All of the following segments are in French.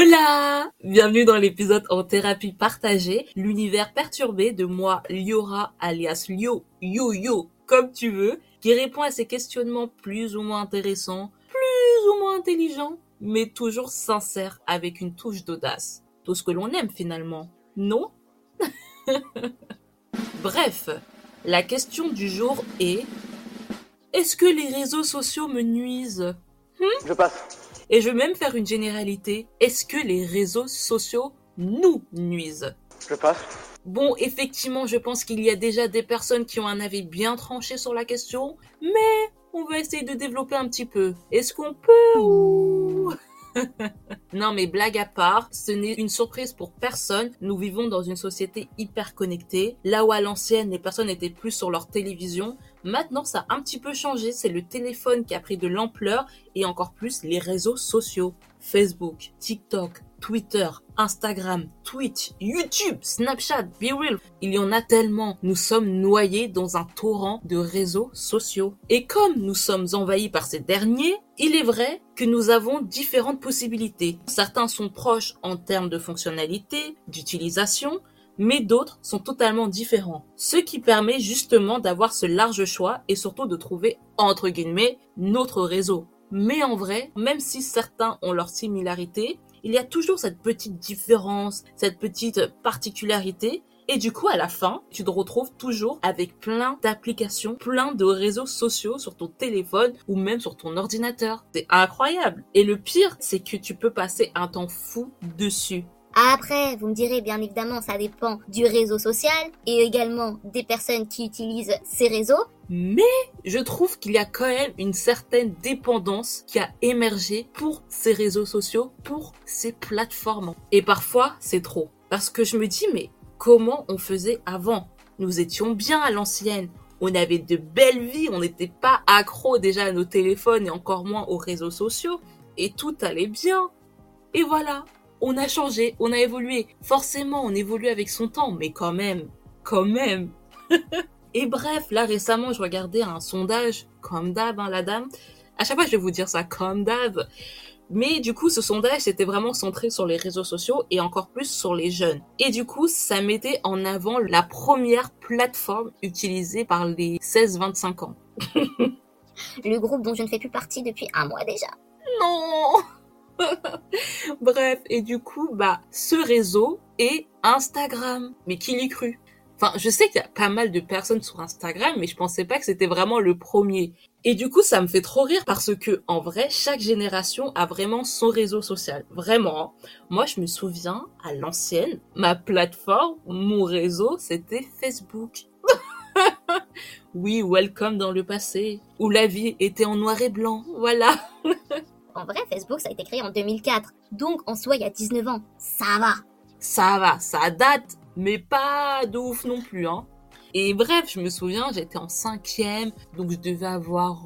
Hola Bienvenue dans l'épisode en thérapie partagée, l'univers perturbé de moi, Liora, alias Lio, Yo Yo, comme tu veux, qui répond à ces questionnements plus ou moins intéressants, plus ou moins intelligents, mais toujours sincères avec une touche d'audace. Tout ce que l'on aime finalement, non? Bref, la question du jour est est-ce que les réseaux sociaux me nuisent? Je passe. Et je vais même faire une généralité. Est-ce que les réseaux sociaux nous nuisent? Je passe. Bon, effectivement, je pense qu'il y a déjà des personnes qui ont un avis bien tranché sur la question, mais on va essayer de développer un petit peu. Est-ce qu'on peut ou... non mais blague à part, ce n'est une surprise pour personne. Nous vivons dans une société hyper connectée. Là où à l'ancienne, les personnes étaient plus sur leur télévision, maintenant ça a un petit peu changé. C'est le téléphone qui a pris de l'ampleur et encore plus les réseaux sociaux. Facebook, TikTok, Twitter, Instagram, Twitch, YouTube, Snapchat, BeReal. Il y en a tellement. Nous sommes noyés dans un torrent de réseaux sociaux. Et comme nous sommes envahis par ces derniers, il est vrai que nous avons différentes possibilités. Certains sont proches en termes de fonctionnalité, d'utilisation, mais d'autres sont totalement différents. Ce qui permet justement d'avoir ce large choix et surtout de trouver, entre guillemets, notre réseau. Mais en vrai, même si certains ont leurs similarités, il y a toujours cette petite différence, cette petite particularité. Et du coup, à la fin, tu te retrouves toujours avec plein d'applications, plein de réseaux sociaux sur ton téléphone ou même sur ton ordinateur. C'est incroyable. Et le pire, c'est que tu peux passer un temps fou dessus. Après, vous me direz bien évidemment, ça dépend du réseau social et également des personnes qui utilisent ces réseaux. Mais je trouve qu'il y a quand même une certaine dépendance qui a émergé pour ces réseaux sociaux, pour ces plateformes. Et parfois, c'est trop. Parce que je me dis, mais comment on faisait avant? Nous étions bien à l'ancienne. On avait de belles vies, on n'était pas accro déjà à nos téléphones et encore moins aux réseaux sociaux. Et tout allait bien. Et voilà, on a changé, on a évolué. Forcément, on évolue avec son temps, mais quand même, quand même. Et bref, là récemment, je regardais un sondage, comme d'hab, hein, la dame. À chaque fois, je vais vous dire ça, comme d'hab. Mais du coup, ce sondage, c'était vraiment centré sur les réseaux sociaux et encore plus sur les jeunes. Et du coup, ça mettait en avant la première plateforme utilisée par les 16-25 ans. Le groupe dont je ne fais plus partie depuis un mois déjà. Non Bref, et du coup, bah, ce réseau est Instagram. Mais qui l'y cru Enfin, je sais qu'il y a pas mal de personnes sur Instagram, mais je pensais pas que c'était vraiment le premier. Et du coup, ça me fait trop rire parce que, en vrai, chaque génération a vraiment son réseau social. Vraiment. Hein. Moi, je me souviens, à l'ancienne, ma plateforme, mon réseau, c'était Facebook. oui, welcome dans le passé, où la vie était en noir et blanc. Voilà. En vrai, Facebook, ça a été créé en 2004. Donc, en soi, il y a 19 ans. Ça va. Ça va, ça date, mais pas de ouf non plus, hein. Et bref, je me souviens, j'étais en cinquième, donc je devais avoir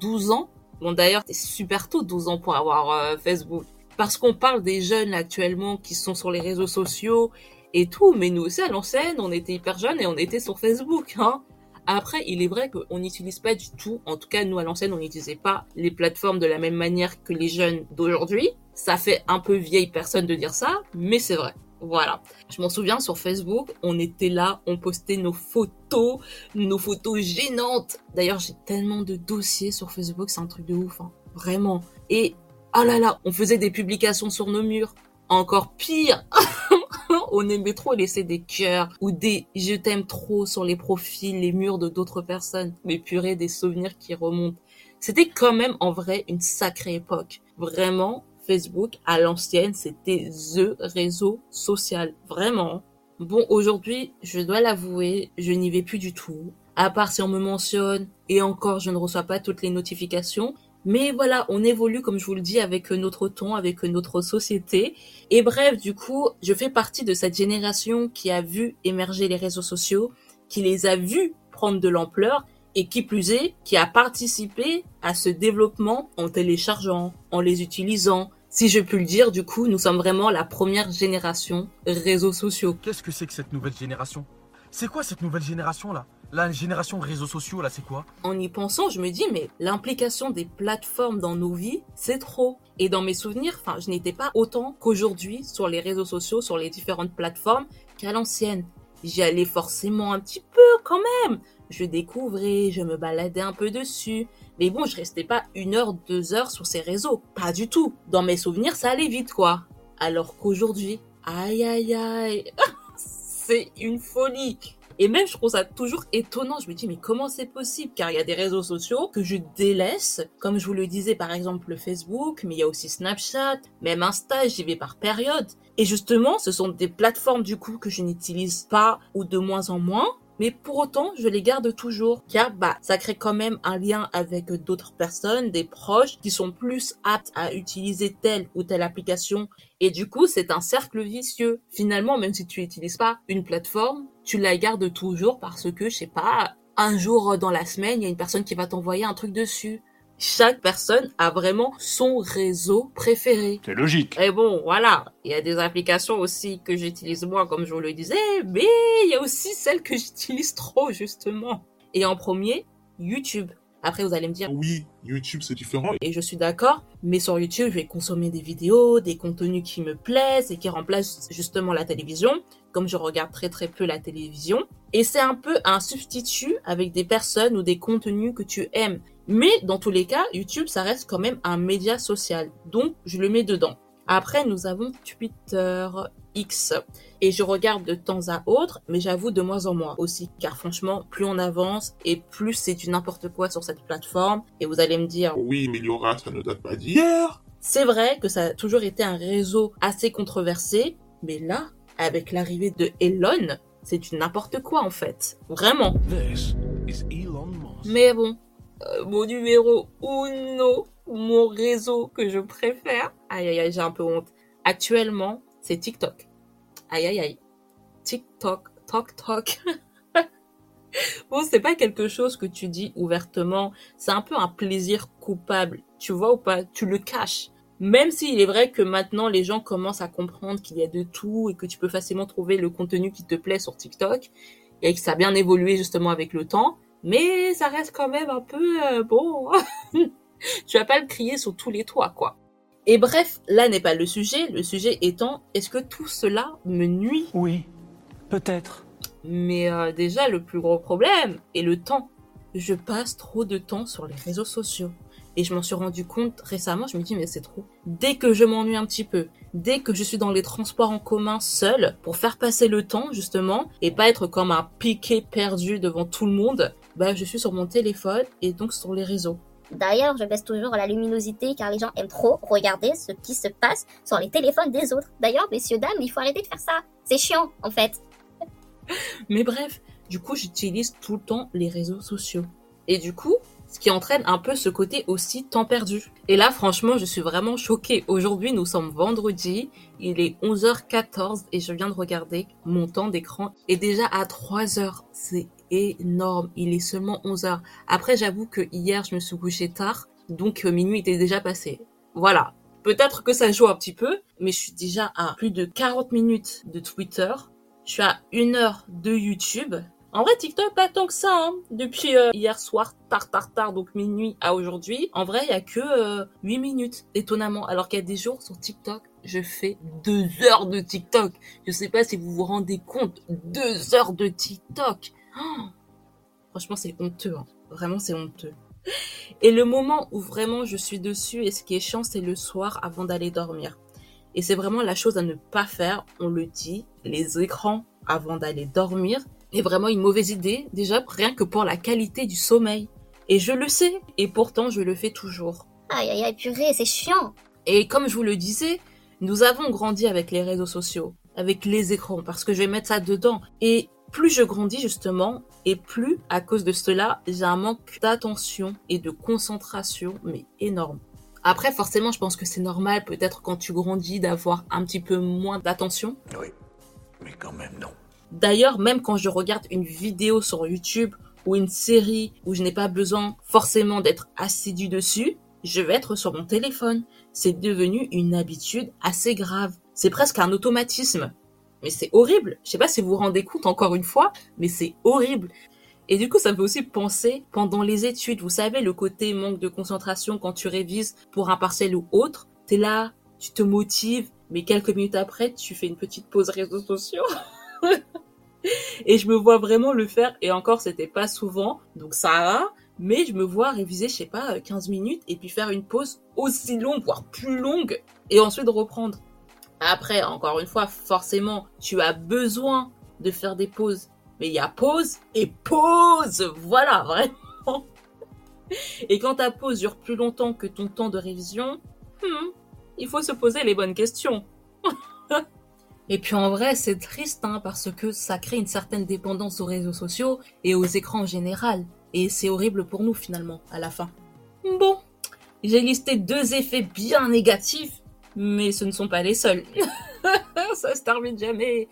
12 euh, ans. Bon, d'ailleurs, c'est super tôt, 12 ans pour avoir euh, Facebook. Parce qu'on parle des jeunes actuellement qui sont sur les réseaux sociaux et tout, mais nous aussi à l'ancienne, on était hyper jeunes et on était sur Facebook, hein. Après, il est vrai qu'on n'utilise pas du tout, en tout cas nous à l'ancienne, on n'utilisait pas les plateformes de la même manière que les jeunes d'aujourd'hui. Ça fait un peu vieille personne de dire ça, mais c'est vrai. Voilà. Je m'en souviens sur Facebook, on était là, on postait nos photos, nos photos gênantes. D'ailleurs, j'ai tellement de dossiers sur Facebook, c'est un truc de ouf, hein. vraiment. Et oh là là, on faisait des publications sur nos murs. Encore pire, on aimait trop laisser des cœurs ou des je t'aime trop sur les profils, les murs de d'autres personnes. Mais purée, des souvenirs qui remontent. C'était quand même en vrai une sacrée époque. Vraiment, Facebook à l'ancienne, c'était the réseau social. Vraiment. Bon, aujourd'hui, je dois l'avouer, je n'y vais plus du tout. À part si on me mentionne, et encore, je ne reçois pas toutes les notifications. Mais voilà, on évolue, comme je vous le dis, avec notre ton, avec notre société. Et bref, du coup, je fais partie de cette génération qui a vu émerger les réseaux sociaux, qui les a vus prendre de l'ampleur, et qui plus est, qui a participé à ce développement en téléchargeant, en les utilisant. Si je puis le dire, du coup, nous sommes vraiment la première génération réseaux sociaux. Qu'est-ce que c'est que cette nouvelle génération? C'est quoi cette nouvelle génération là? La génération réseaux sociaux, là, c'est quoi? En y pensant, je me dis, mais l'implication des plateformes dans nos vies, c'est trop. Et dans mes souvenirs, enfin, je n'étais pas autant qu'aujourd'hui sur les réseaux sociaux, sur les différentes plateformes qu'à l'ancienne. J'y allais forcément un petit peu quand même. Je découvrais, je me baladais un peu dessus. Mais bon, je restais pas une heure, deux heures sur ces réseaux. Pas du tout. Dans mes souvenirs, ça allait vite, quoi. Alors qu'aujourd'hui, aïe aïe aïe, c'est une folie. Et même, je trouve ça toujours étonnant. Je me dis, mais comment c'est possible? Car il y a des réseaux sociaux que je délaisse, comme je vous le disais, par exemple, Facebook, mais il y a aussi Snapchat, même Insta, j'y vais par période. Et justement, ce sont des plateformes, du coup, que je n'utilise pas ou de moins en moins. Mais pour autant, je les garde toujours, car bah, ça crée quand même un lien avec d'autres personnes, des proches, qui sont plus aptes à utiliser telle ou telle application. Et du coup, c'est un cercle vicieux. Finalement, même si tu n'utilises pas une plateforme, tu la gardes toujours parce que, je sais pas, un jour dans la semaine, il y a une personne qui va t'envoyer un truc dessus chaque personne a vraiment son réseau préféré. C'est logique. Et bon, voilà. Il y a des applications aussi que j'utilise moi, comme je vous le disais, mais il y a aussi celles que j'utilise trop, justement. Et en premier, YouTube. Après, vous allez me dire. Oui, YouTube, c'est différent. Et je suis d'accord, mais sur YouTube, je vais consommer des vidéos, des contenus qui me plaisent et qui remplacent justement la télévision, comme je regarde très très peu la télévision. Et c'est un peu un substitut avec des personnes ou des contenus que tu aimes. Mais dans tous les cas, YouTube, ça reste quand même un média social. Donc, je le mets dedans. Après, nous avons Twitter X. Et je regarde de temps à autre, mais j'avoue de moins en moins aussi. Car franchement, plus on avance et plus c'est du n'importe quoi sur cette plateforme. Et vous allez me dire... Oui, mais Laura, ça ne date pas d'hier. C'est vrai que ça a toujours été un réseau assez controversé. Mais là, avec l'arrivée de Elon, c'est du n'importe quoi en fait. Vraiment. Mais bon, mon numéro uno, mon réseau que je préfère. Aïe aïe aïe, j'ai un peu honte. Actuellement, c'est TikTok. Aïe aïe aïe. TikTok, toc toc. bon, c'est pas quelque chose que tu dis ouvertement. C'est un peu un plaisir coupable. Tu vois ou pas? Tu le caches. Même s'il est vrai que maintenant les gens commencent à comprendre qu'il y a de tout et que tu peux facilement trouver le contenu qui te plaît sur TikTok et que ça a bien évolué justement avec le temps, mais ça reste quand même un peu euh, bon. tu vas pas le crier sur tous les toits, quoi. Et bref, là n'est pas le sujet. Le sujet étant, est-ce que tout cela me nuit? Oui, peut-être. Mais euh, déjà, le plus gros problème est le temps. Je passe trop de temps sur les réseaux sociaux. Et je m'en suis rendu compte récemment, je me dis mais c'est trop. Dès que je m'ennuie un petit peu, dès que je suis dans les transports en commun seul, pour faire passer le temps justement, et pas être comme un piqué perdu devant tout le monde, bah je suis sur mon téléphone et donc sur les réseaux. D'ailleurs, je baisse toujours la luminosité car les gens aiment trop regarder ce qui se passe sur les téléphones des autres. D'ailleurs, messieurs, dames, il faut arrêter de faire ça. C'est chiant, en fait. Mais bref, du coup, j'utilise tout le temps les réseaux sociaux. Et du coup, ce qui entraîne un peu ce côté aussi temps perdu. Et là, franchement, je suis vraiment choquée. Aujourd'hui, nous sommes vendredi, il est 11h14 et je viens de regarder mon temps d'écran est déjà à 3 heures. C'est énorme. Il est seulement 11 heures. Après, j'avoue que hier, je me suis couchée tard, donc euh, minuit était déjà passé. Voilà. Peut-être que ça joue un petit peu, mais je suis déjà à plus de 40 minutes de Twitter. Je suis à une heure de YouTube. En vrai, TikTok, pas tant que ça. Hein. Depuis euh, hier soir, tard, tard, tard, donc minuit à aujourd'hui. En vrai, il y a que euh, 8 minutes, étonnamment. Alors qu'il y a des jours sur TikTok, je fais deux heures de TikTok. Je sais pas si vous vous rendez compte. Deux heures de TikTok. Oh Franchement, c'est honteux. Hein. Vraiment, c'est honteux. Et le moment où vraiment je suis dessus et ce qui est chiant, c'est le soir avant d'aller dormir. Et c'est vraiment la chose à ne pas faire, on le dit, les écrans avant d'aller dormir est vraiment une mauvaise idée, déjà rien que pour la qualité du sommeil. Et je le sais, et pourtant je le fais toujours. Aïe aïe aïe, purée, c'est chiant. Et comme je vous le disais, nous avons grandi avec les réseaux sociaux, avec les écrans, parce que je vais mettre ça dedans. Et plus je grandis justement, et plus à cause de cela, j'ai un manque d'attention et de concentration, mais énorme. Après, forcément, je pense que c'est normal, peut-être quand tu grandis, d'avoir un petit peu moins d'attention. Oui, mais quand même non. D'ailleurs, même quand je regarde une vidéo sur YouTube ou une série où je n'ai pas besoin forcément d'être assidu dessus, je vais être sur mon téléphone. C'est devenu une habitude assez grave. C'est presque un automatisme. Mais c'est horrible. Je sais pas si vous vous rendez compte encore une fois, mais c'est horrible. Et du coup, ça me fait aussi penser, pendant les études, vous savez, le côté manque de concentration quand tu révises pour un partiel ou autre, t'es là, tu te motives, mais quelques minutes après, tu fais une petite pause réseaux sociaux. et je me vois vraiment le faire, et encore, c'était pas souvent, donc ça va, mais je me vois réviser, je sais pas, 15 minutes, et puis faire une pause aussi longue, voire plus longue, et ensuite reprendre. Après, encore une fois, forcément, tu as besoin de faire des pauses. Mais il y a pause et pause Voilà, vraiment Et quand ta pause dure plus longtemps que ton temps de révision, hmm, il faut se poser les bonnes questions. et puis en vrai, c'est triste, hein, parce que ça crée une certaine dépendance aux réseaux sociaux et aux écrans en général. Et c'est horrible pour nous, finalement, à la fin. Bon, j'ai listé deux effets bien négatifs, mais ce ne sont pas les seuls. ça se termine jamais.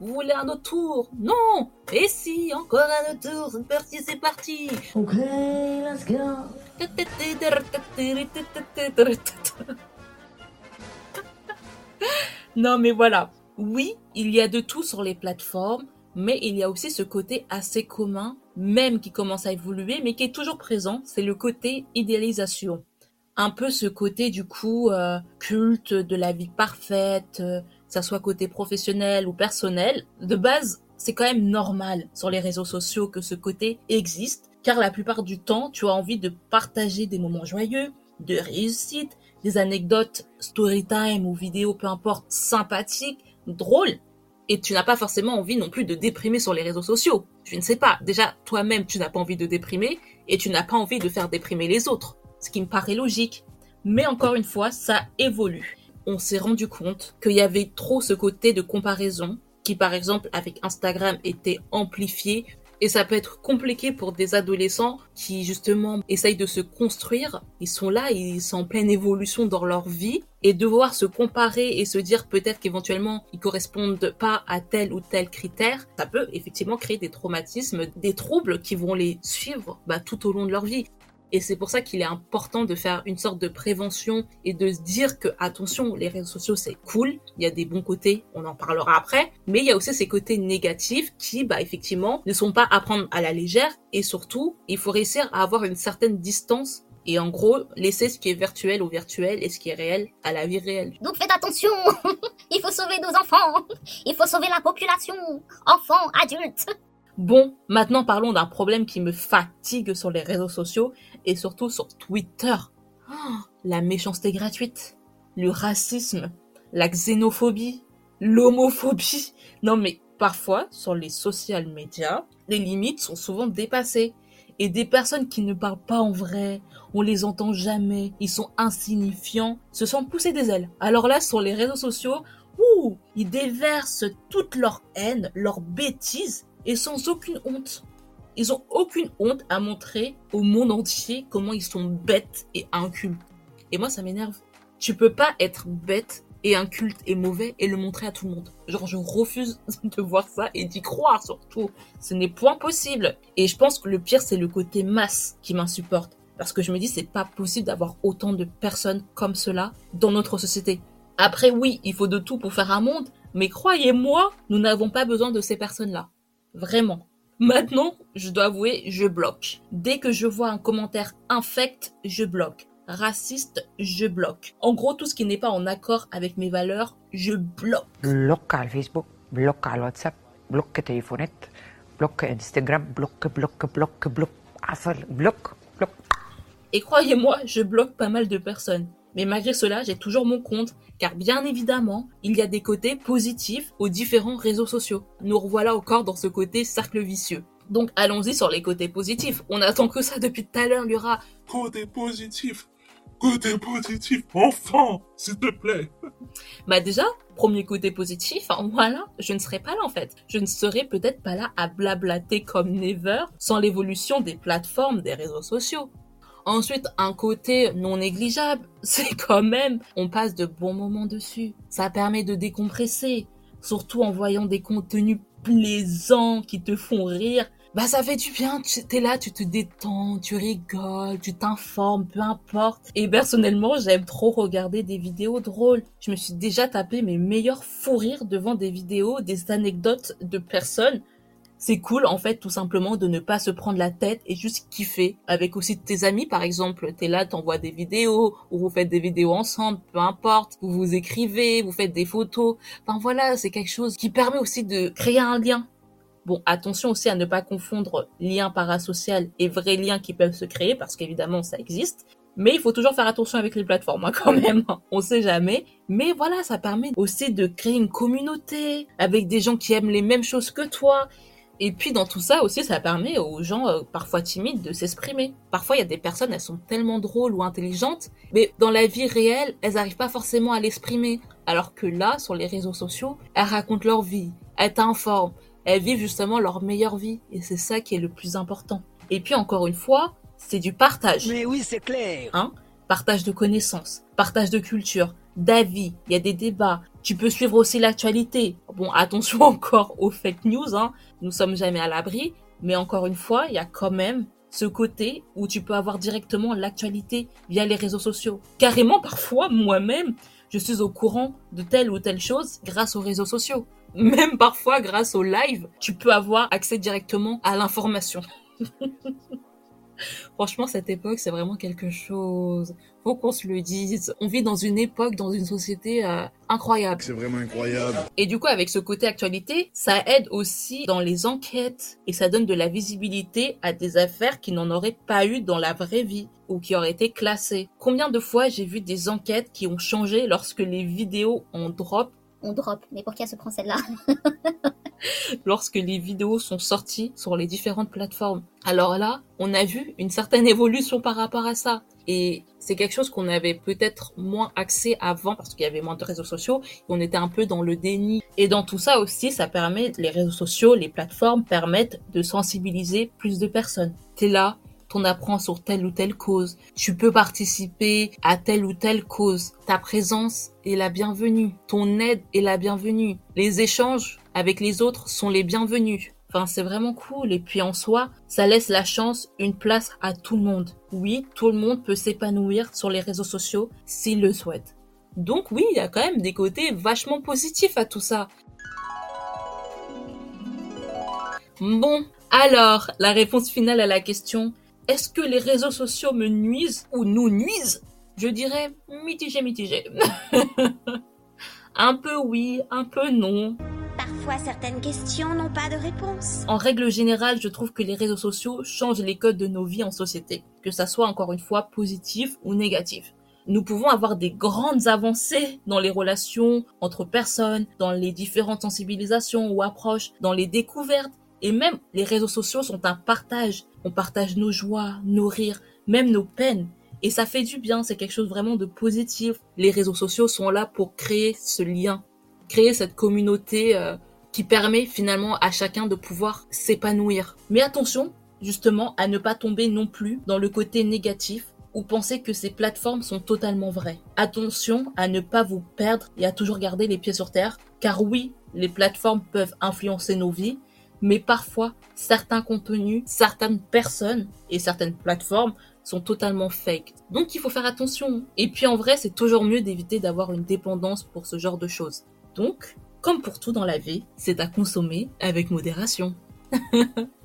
Vous voulez un autre tour? Non Et si, encore un autre tour, c'est parti, c'est parti Ok, let's go Non mais voilà, oui, il y a de tout sur les plateformes, mais il y a aussi ce côté assez commun, même qui commence à évoluer, mais qui est toujours présent, c'est le côté idéalisation. Un peu ce côté du coup euh, culte de la vie parfaite, euh, ça soit côté professionnel ou personnel, de base, c'est quand même normal sur les réseaux sociaux que ce côté existe, car la plupart du temps, tu as envie de partager des moments joyeux, de réussite, des anecdotes story time ou vidéos, peu importe, sympathiques, drôles. Et tu n'as pas forcément envie non plus de déprimer sur les réseaux sociaux. Je ne sais pas. Déjà, toi-même, tu n'as pas envie de déprimer et tu n'as pas envie de faire déprimer les autres. Ce qui me paraît logique. Mais encore une fois, ça évolue on s'est rendu compte qu'il y avait trop ce côté de comparaison qui, par exemple, avec Instagram était amplifié. Et ça peut être compliqué pour des adolescents qui, justement, essayent de se construire. Ils sont là, ils sont en pleine évolution dans leur vie. Et devoir se comparer et se dire peut-être qu'éventuellement ils correspondent pas à tel ou tel critère, ça peut effectivement créer des traumatismes, des troubles qui vont les suivre bah, tout au long de leur vie. Et c'est pour ça qu'il est important de faire une sorte de prévention et de se dire que, attention, les réseaux sociaux, c'est cool. Il y a des bons côtés, on en parlera après. Mais il y a aussi ces côtés négatifs qui, bah, effectivement, ne sont pas à prendre à la légère. Et surtout, il faut réussir à avoir une certaine distance et en gros, laisser ce qui est virtuel au virtuel et ce qui est réel à la vie réelle. Donc faites attention Il faut sauver nos enfants Il faut sauver la population Enfants, adultes Bon, maintenant parlons d'un problème qui me fatigue sur les réseaux sociaux et surtout sur Twitter. Oh, la méchanceté gratuite, le racisme, la xénophobie, l'homophobie. Non mais parfois, sur les social médias, les limites sont souvent dépassées. Et des personnes qui ne parlent pas en vrai, on les entend jamais, ils sont insignifiants, se sentent pousser des ailes. Alors là, sur les réseaux sociaux, ils déversent toute leur haine, leur bêtise et sans aucune honte. Ils ont aucune honte à montrer au monde entier comment ils sont bêtes et incultes. Et moi, ça m'énerve. Tu peux pas être bête et inculte et mauvais et le montrer à tout le monde. Genre, je refuse de voir ça et d'y croire surtout. Ce n'est point possible. Et je pense que le pire, c'est le côté masse qui m'insupporte. Parce que je me dis, c'est pas possible d'avoir autant de personnes comme cela dans notre société. Après, oui, il faut de tout pour faire un monde, mais croyez-moi, nous n'avons pas besoin de ces personnes-là. Vraiment. Maintenant, je dois avouer, je bloque. Dès que je vois un commentaire infect, je bloque. Raciste, je bloque. En gros, tout ce qui n'est pas en accord avec mes valeurs, je bloque. Bloque Facebook, bloque WhatsApp, bloque téléphone, bloque Instagram, bloque, bloque, bloque, bloque, bloque, bloque. Et croyez-moi, je bloque pas mal de personnes. Mais malgré cela, j'ai toujours mon compte, car bien évidemment, il y a des côtés positifs aux différents réseaux sociaux. Nous revoilà encore dans ce côté cercle vicieux. Donc allons-y sur les côtés positifs. On attend que ça depuis tout à l'heure, Lura. Côté positif Côté positif Enfin S'il te plaît Bah déjà, premier côté positif, hein, voilà, je ne serais pas là en fait. Je ne serais peut-être pas là à blablater comme never sans l'évolution des plateformes, des réseaux sociaux. Ensuite, un côté non négligeable, c'est quand même, on passe de bons moments dessus. Ça permet de décompresser, surtout en voyant des contenus plaisants qui te font rire. Bah ça fait du bien, tu es là, tu te détends, tu rigoles, tu t'informes, peu importe. Et personnellement, j'aime trop regarder des vidéos drôles. Je me suis déjà tapé mes meilleurs fous rires devant des vidéos, des anecdotes de personnes c'est cool en fait tout simplement de ne pas se prendre la tête et juste kiffer avec aussi tes amis par exemple t'es là t'envoies des vidéos ou vous faites des vidéos ensemble peu importe vous vous écrivez vous faites des photos enfin voilà c'est quelque chose qui permet aussi de créer un lien Bon, attention aussi à ne pas confondre lien parasocial et vrais liens qui peuvent se créer, parce qu'évidemment, ça existe. Mais il faut toujours faire attention avec les plateformes, hein, quand même. On sait jamais. Mais voilà, ça permet aussi de créer une communauté avec des gens qui aiment les mêmes choses que toi. Et puis dans tout ça aussi, ça permet aux gens euh, parfois timides de s'exprimer. Parfois, il y a des personnes, elles sont tellement drôles ou intelligentes, mais dans la vie réelle, elles n'arrivent pas forcément à l'exprimer. Alors que là, sur les réseaux sociaux, elles racontent leur vie, elles t'informent, elles vivent justement leur meilleure vie. Et c'est ça qui est le plus important. Et puis encore une fois, c'est du partage. Mais oui, c'est clair. Hein? Partage de connaissances, partage de culture, d'avis, il y a des débats. Tu peux suivre aussi l'actualité. Bon, attention encore aux fake news, hein. Nous sommes jamais à l'abri. Mais encore une fois, il y a quand même ce côté où tu peux avoir directement l'actualité via les réseaux sociaux. Carrément, parfois, moi-même, je suis au courant de telle ou telle chose grâce aux réseaux sociaux. Même parfois, grâce au live, tu peux avoir accès directement à l'information. Franchement, cette époque, c'est vraiment quelque chose. Faut qu'on se le dise. On vit dans une époque, dans une société euh, incroyable. C'est vraiment incroyable. Et du coup, avec ce côté actualité, ça aide aussi dans les enquêtes et ça donne de la visibilité à des affaires qui n'en auraient pas eu dans la vraie vie ou qui auraient été classées. Combien de fois j'ai vu des enquêtes qui ont changé lorsque les vidéos ont drop On drop, mais pour qui elle se prend celle-là lorsque les vidéos sont sorties sur les différentes plateformes. Alors là, on a vu une certaine évolution par rapport à ça. Et c'est quelque chose qu'on avait peut-être moins accès avant parce qu'il y avait moins de réseaux sociaux. Et on était un peu dans le déni. Et dans tout ça aussi, ça permet, les réseaux sociaux, les plateformes permettent de sensibiliser plus de personnes. T'es là, t'en apprends sur telle ou telle cause. Tu peux participer à telle ou telle cause. Ta présence est la bienvenue. Ton aide est la bienvenue. Les échanges avec les autres sont les bienvenus. Enfin, c'est vraiment cool. Et puis en soi, ça laisse la chance, une place à tout le monde. Oui, tout le monde peut s'épanouir sur les réseaux sociaux s'il le souhaite. Donc oui, il y a quand même des côtés vachement positifs à tout ça. Bon, alors, la réponse finale à la question, est-ce que les réseaux sociaux me nuisent ou nous nuisent? Je dirais mitigé, mitigé. un peu oui, un peu non. Parfois, certaines questions n'ont pas de réponse. En règle générale, je trouve que les réseaux sociaux changent les codes de nos vies en société, que ça soit encore une fois positif ou négatif. Nous pouvons avoir des grandes avancées dans les relations entre personnes, dans les différentes sensibilisations ou approches, dans les découvertes, et même les réseaux sociaux sont un partage. On partage nos joies, nos rires, même nos peines. Et ça fait du bien, c'est quelque chose vraiment de positif. Les réseaux sociaux sont là pour créer ce lien, créer cette communauté euh, qui permet finalement à chacun de pouvoir s'épanouir. Mais attention, justement, à ne pas tomber non plus dans le côté négatif ou penser que ces plateformes sont totalement vraies. Attention à ne pas vous perdre et à toujours garder les pieds sur terre, car oui, les plateformes peuvent influencer nos vies, mais parfois certains contenus, certaines personnes et certaines plateformes sont totalement fake. Donc il faut faire attention. Et puis en vrai, c'est toujours mieux d'éviter d'avoir une dépendance pour ce genre de choses. Donc, comme pour tout dans la vie, c'est à consommer avec modération.